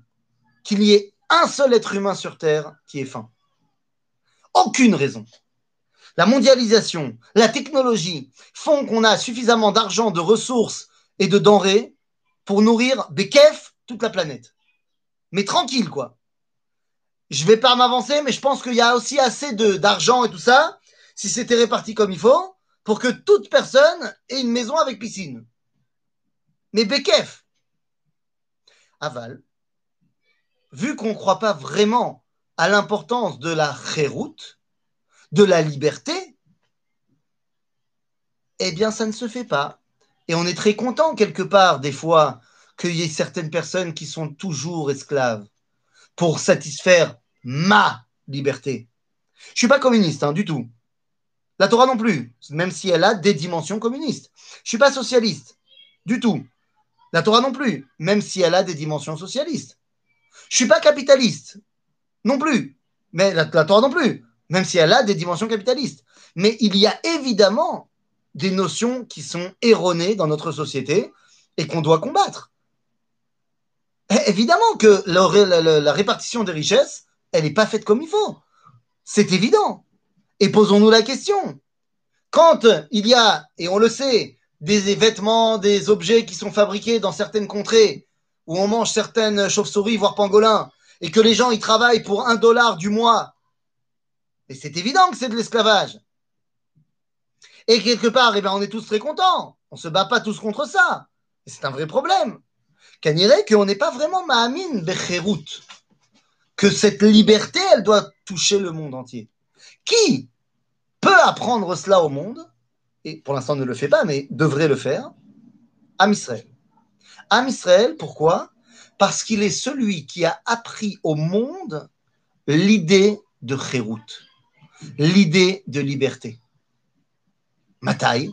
qu'il y ait un seul être humain sur Terre qui ait faim. Aucune raison. La mondialisation, la technologie font qu'on a suffisamment d'argent, de ressources et de denrées pour nourrir des kefs toute la planète. Mais tranquille, quoi. Je vais pas m'avancer, mais je pense qu'il y a aussi assez d'argent et tout ça, si c'était réparti comme il faut, pour que toute personne ait une maison avec piscine. Mais Bekef, aval, vu qu'on ne croit pas vraiment à l'importance de la chéroute, de la liberté, eh bien, ça ne se fait pas. Et on est très content, quelque part, des fois, qu'il y ait certaines personnes qui sont toujours esclaves pour satisfaire ma liberté. Je ne suis pas communiste, hein, du tout. La Torah non plus, même si elle a des dimensions communistes. Je ne suis pas socialiste, du tout. La Torah non plus, même si elle a des dimensions socialistes. Je ne suis pas capitaliste, non plus. Mais la, Torah non plus, même si elle a des dimensions capitalistes. Mais il y a évidemment des notions qui sont erronées dans notre société et qu'on doit combattre. Eh, évidemment que la, répartition des richesses, elle n'est pas faite comme il faut. C'est évident. Et posons-nous la question. Quand il y a, et on le sait, des vêtements, des objets qui sont fabriqués dans certaines contrées où on mange certaines chauves-souris, voire pangolins, et que les gens y travaillent pour un dollar du mois et c'est évident que c'est de l'esclavage. Et quelque part, eh ben, on est tous très contents. On se bat pas tous contre ça. C'est un vrai problème. Qu'anirait qu'on n'est pas vraiment Mahamin Becherut. Que cette liberté, elle doit toucher le monde entier. Qui peut apprendre cela au monde? Et pour l'instant ne le fait pas, mais devrait le faire. Am Israël. Am Israël, pourquoi? Parce qu'il est celui qui a appris au monde l'idée de Chérout l'idée de liberté. Matai,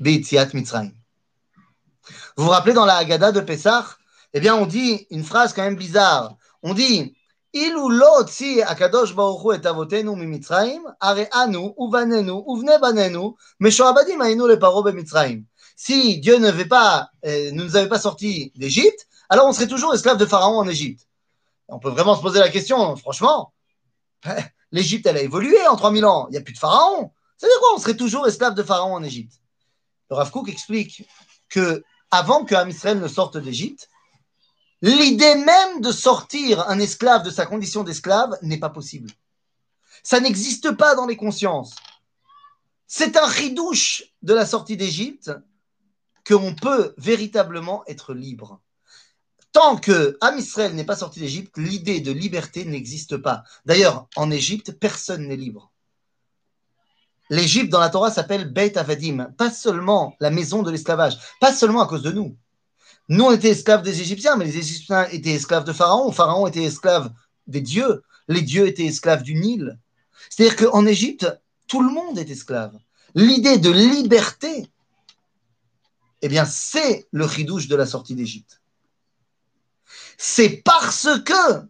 Beitziat Mitzrayim. Vous vous rappelez dans la Haggadah de Pessah, eh bien, on dit une phrase quand même bizarre. On dit Si Dieu ne pas, euh, nous avait pas sortis d'Égypte, alors on serait toujours esclaves de Pharaon en Égypte. On peut vraiment se poser la question, franchement, *laughs* L'Égypte, elle a évolué en 3000 ans. Il n'y a plus de pharaon. Veut dire quoi On serait toujours esclave de pharaon en Égypte? Le Rav Kook explique que avant que Israël ne sorte d'Égypte, l'idée même de sortir un esclave de sa condition d'esclave n'est pas possible. Ça n'existe pas dans les consciences. C'est un ridouche de la sortie d'Égypte qu'on peut véritablement être libre tant que Am Israël n'est pas sorti d'Égypte, l'idée de liberté n'existe pas. D'ailleurs, en Égypte, personne n'est libre. L'Égypte dans la Torah s'appelle Beit Avadim, pas seulement la maison de l'esclavage, pas seulement à cause de nous. Nous, on était esclaves des Égyptiens, mais les Égyptiens étaient esclaves de Pharaon, Pharaon était esclave des dieux, les dieux étaient esclaves du Nil. C'est-à-dire qu'en Égypte, tout le monde est esclave. L'idée de liberté, eh bien, c'est le chidouche de la sortie d'Égypte. C'est parce que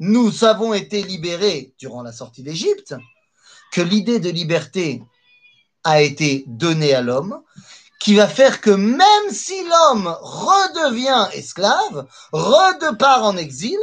nous avons été libérés durant la sortie d'Égypte que l'idée de liberté a été donnée à l'homme, qui va faire que même si l'homme redevient esclave, redepart en exil,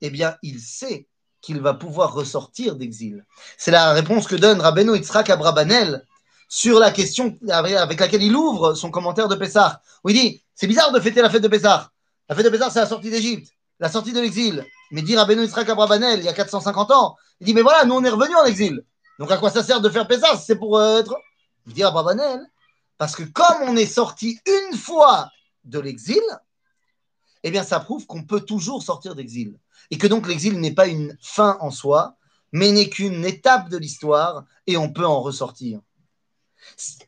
eh bien, il sait qu'il va pouvoir ressortir d'exil. C'est la réponse que donne Rabbeinu Yitzhak Abrabanel sur la question avec laquelle il ouvre son commentaire de Pessah, où il dit, c'est bizarre de fêter la fête de Pessah. La fête de Bézard, c'est la sortie d'Égypte, la sortie de l'exil. Mais à Beno Israël Abrabanel, il y a 450 ans, il dit Mais voilà, nous on est revenus en exil. Donc à quoi ça sert de faire Pessah? C'est pour euh, être. Il dit Abrabanel, parce que comme on est sorti une fois de l'exil, eh bien ça prouve qu'on peut toujours sortir d'exil. Et que donc l'exil n'est pas une fin en soi, mais n'est qu'une étape de l'histoire et on peut en ressortir.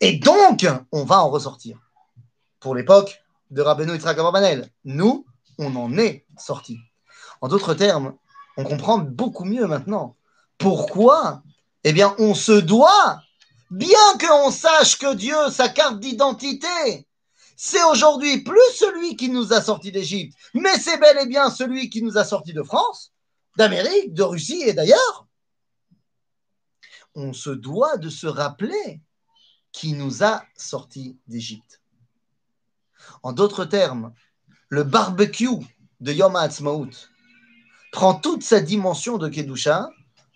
Et donc, on va en ressortir. Pour l'époque, de Rabbeinu Yitzhak Abrabanel. Nous, on en est sorti. En d'autres termes, on comprend beaucoup mieux maintenant pourquoi, eh bien, on se doit Bien qu'on sache que Dieu, sa carte d'identité, c'est aujourd'hui plus celui qui nous a sortis d'Égypte, mais c'est bel et bien celui qui nous a sortis de France, d'Amérique, de Russie et d'ailleurs. On se doit de se rappeler qui nous a sortis d'Égypte. En d'autres termes, le barbecue de Yom HaAtzmaut prend toute sa dimension de Kedusha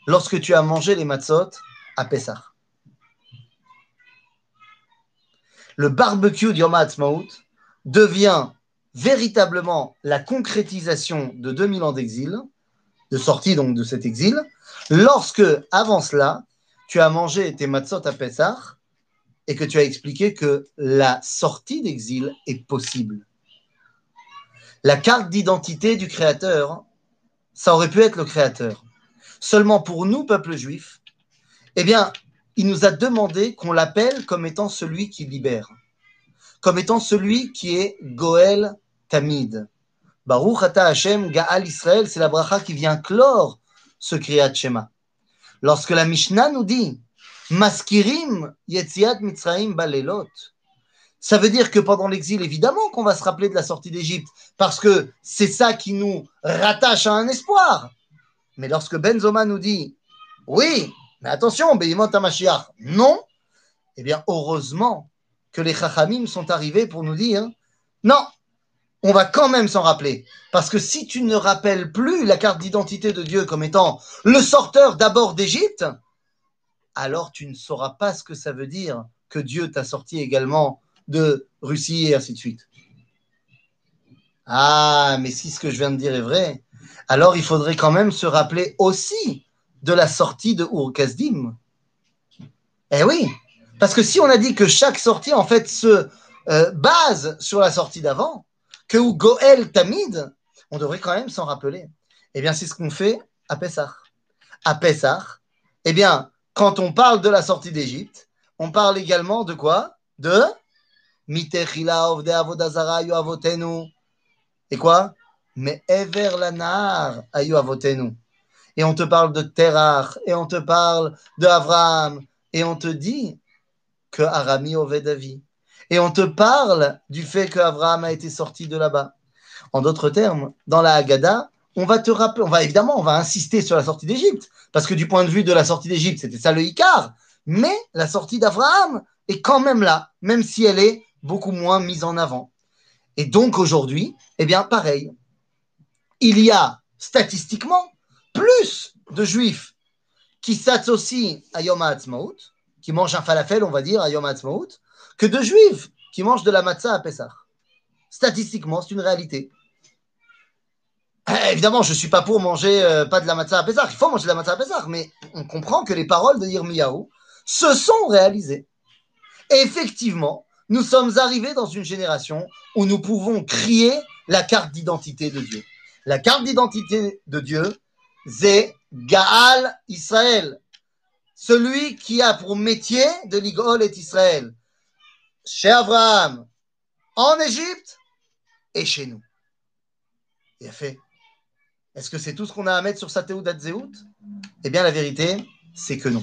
lorsque tu as mangé les matzot à Pessah. Le barbecue de Yom HaAtzmaut devient véritablement la concrétisation de 2000 ans d'exil, de sortie donc de cet exil, lorsque, avant cela, tu as mangé tes matzot à Pessah et que tu as expliqué que la sortie d'exil est possible. La carte d'identité du Créateur, ça aurait pu être le Créateur. Seulement pour nous, peuple juif, eh bien, il nous a demandé qu'on l'appelle comme étant celui qui libère, comme étant celui qui est Goël Tamid. Baruch Ata Hashem Gaal Israël, c'est la bracha qui vient clore ce Kriyat Shema. Lorsque la Mishnah nous dit Maskirim Yetziat Mitzraim Balelot, ça veut dire que pendant l'exil, évidemment qu'on va se rappeler de la sortie d'Égypte, parce que c'est ça qui nous rattache à un espoir. Mais lorsque Benzoma nous dit Oui, mais attention, Behimot Mashiach, non, eh bien, heureusement que les Chachamim sont arrivés pour nous dire Non, on va quand même s'en rappeler. Parce que si tu ne rappelles plus la carte d'identité de Dieu comme étant le sorteur d'abord d'Égypte, alors tu ne sauras pas ce que ça veut dire que Dieu t'a sorti également de Russie et ainsi de suite. Ah, mais si ce que je viens de dire est vrai, alors il faudrait quand même se rappeler aussi de la sortie de ur Eh oui, parce que si on a dit que chaque sortie en fait se euh, base sur la sortie d'avant, que ou Goël Tamid, on devrait quand même s'en rappeler. Eh bien, c'est ce qu'on fait à Pessah. À Pessah, eh bien, quand on parle de la sortie d'Égypte, on parle également de quoi? De. Et quoi? Mais Ever lanar avotenu. Et on te parle de Terach, et on te parle de Abraham, et on te dit que Arami Ovedavi. Et on te parle du fait que Abraham a été sorti de là-bas. En d'autres termes, dans la Haggadah, on va te rappeler, on va évidemment, on va insister sur la sortie d'Égypte, parce que du point de vue de la sortie d'Égypte, c'était ça le Icar. Mais la sortie d'Abraham est quand même là, même si elle est beaucoup moins mise en avant. Et donc aujourd'hui, eh bien, pareil. Il y a statistiquement plus de juifs qui s'associent à Yom HaAtzmaut, qui mangent un falafel, on va dire, à Yom HaAtzmaut, que de juifs qui mangent de la matzah à Pessah. Statistiquement, c'est une réalité. Eh, évidemment, je ne suis pas pour manger euh, pas de la matzah à Pessah. Il faut manger de la matzah à Pessah, mais on comprend que les paroles de Yirmiyahu se sont réalisées. Effectivement, nous sommes arrivés dans une génération où nous pouvons crier la carte d'identité de Dieu. La carte d'identité de Dieu, c'est Gaal Israël, celui qui a pour métier de l'Igol et Israël, chez Abraham, en Égypte et chez nous. Il a fait. Est-ce que c'est tout ce qu'on a à mettre sur sa Théoudat Zéout Eh bien, la vérité, c'est que non.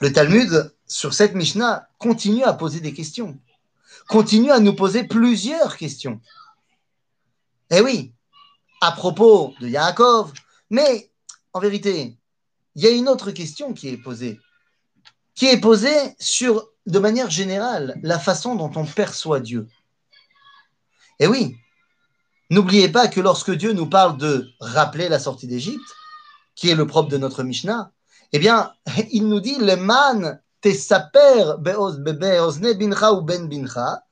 Le Talmud, sur cette Mishnah, continue à poser des questions continue à nous poser plusieurs questions. Eh oui, à propos de Yaakov, mais en vérité, il y a une autre question qui est posée, qui est posée sur, de manière générale, la façon dont on perçoit Dieu. Eh oui, n'oubliez pas que lorsque Dieu nous parle de rappeler la sortie d'Égypte, qui est le propre de notre Mishnah, eh bien, *laughs* il nous dit le man Tesaper beozne bincha ou ben bincha.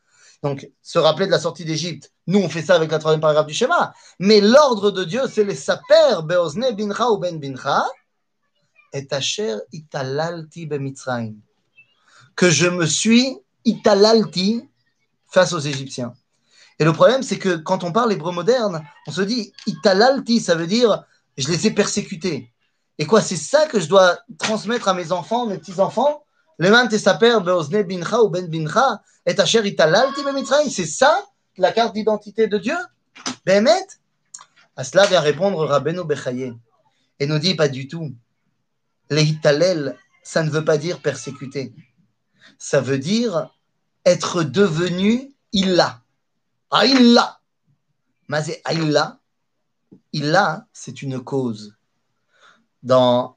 Donc, se rappeler de la sortie d'Égypte. Nous, on fait ça avec la troisième paragraphe du schéma. Mais l'ordre de Dieu, c'est les saper beozne bincha ou ben bincha. Et italalti bemitzraim. Que je me suis italalti face aux Égyptiens. Et le problème, c'est que quand on parle hébreu moderne, on se dit italalti, ça veut dire je les ai persécutés. Et quoi, c'est ça que je dois transmettre à mes enfants, mes petits-enfants? Ben c'est ça la carte d'identité de Dieu? Bémet? À cela vient répondre Rabbeinu Bechaye et nous dit pas du tout. Les Hitalel, ça ne veut pas dire persécuter. ça veut dire être devenu Illa. Aïlla. C'est Aïlla. Illa, c'est une cause. Dans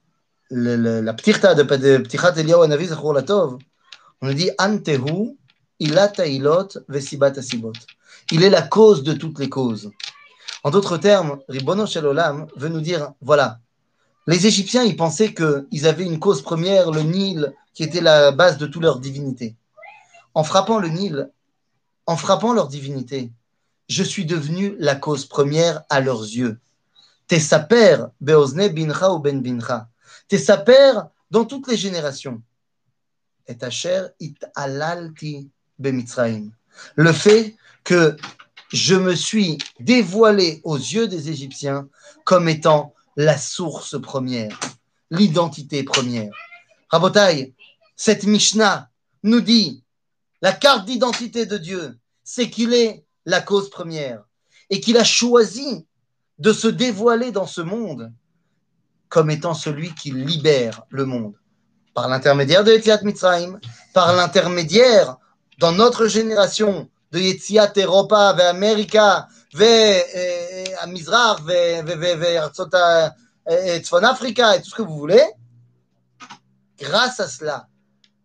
le, le, la ptirta de, de Ptichat Eliyahu Anavi Latov, on nous dit Antehu, Il est la cause de toutes les causes. En d'autres termes, Ribono veut nous dire voilà, les Égyptiens, ils pensaient qu'ils avaient une cause première, le Nil, qui était la base de toute leur divinité. En frappant le Nil, en frappant leur divinité, je suis devenu la cause première à leurs yeux. T'es sa père, Beozne Bincha ou Ben Bincha. T'es sa père dans toutes les générations. Et ta chère, it alalti Le fait que je me suis dévoilé aux yeux des Égyptiens comme étant la source première, l'identité première. Rabotai, cette Mishnah nous dit la carte d'identité de Dieu, c'est qu'il est la cause première et qu'il a choisi de se dévoiler dans ce monde comme étant celui qui libère le monde. Par l'intermédiaire de Yetziat Mitzrayim, par l'intermédiaire dans notre génération de Yetziat Europa, vers vers vers Africa et tout ce que vous voulez, grâce à cela,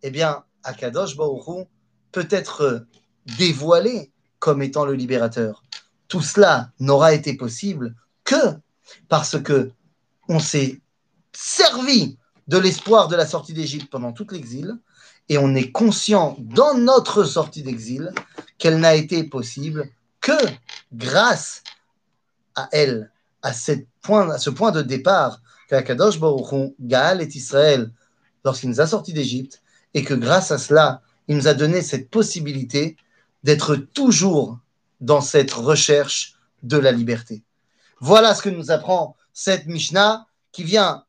eh bien, Akadosh Baruchou peut être dévoilé comme étant le libérateur. Tout cela n'aura été possible que parce que on s'est servi de l'espoir de la sortie d'Égypte pendant tout l'exil et on est conscient dans notre sortie d'exil qu'elle n'a été possible que grâce à elle, à, cette point, à ce point de départ qu'Akadosh Baruch Gaal et Israël lorsqu'il nous a sortis d'Égypte et que grâce à cela, il nous a donné cette possibilité d'être toujours dans cette recherche de la liberté. Voilà ce que nous apprend cette Mishnah qui vient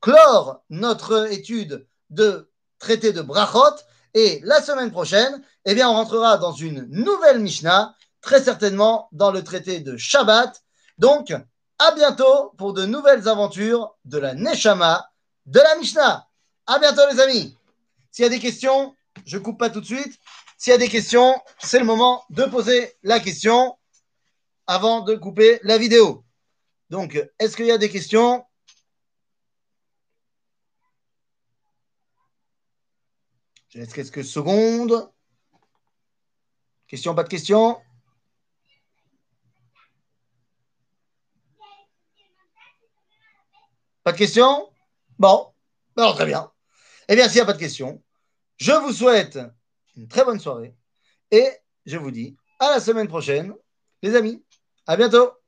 clore notre étude de traité de Brachot. Et la semaine prochaine, eh bien, on rentrera dans une nouvelle Mishnah, très certainement dans le traité de Shabbat. Donc, à bientôt pour de nouvelles aventures de la Neshama de la Mishnah. À bientôt, les amis. S'il y a des questions, je coupe pas tout de suite. S'il y a des questions, c'est le moment de poser la question avant de couper la vidéo. Donc, est-ce qu'il y a des questions? Je laisse quelques secondes. Question, pas de question? Pas de question? Bon, alors très bien. Eh bien, s'il n'y a pas de question, je vous souhaite une très bonne soirée et je vous dis à la semaine prochaine, les amis. À bientôt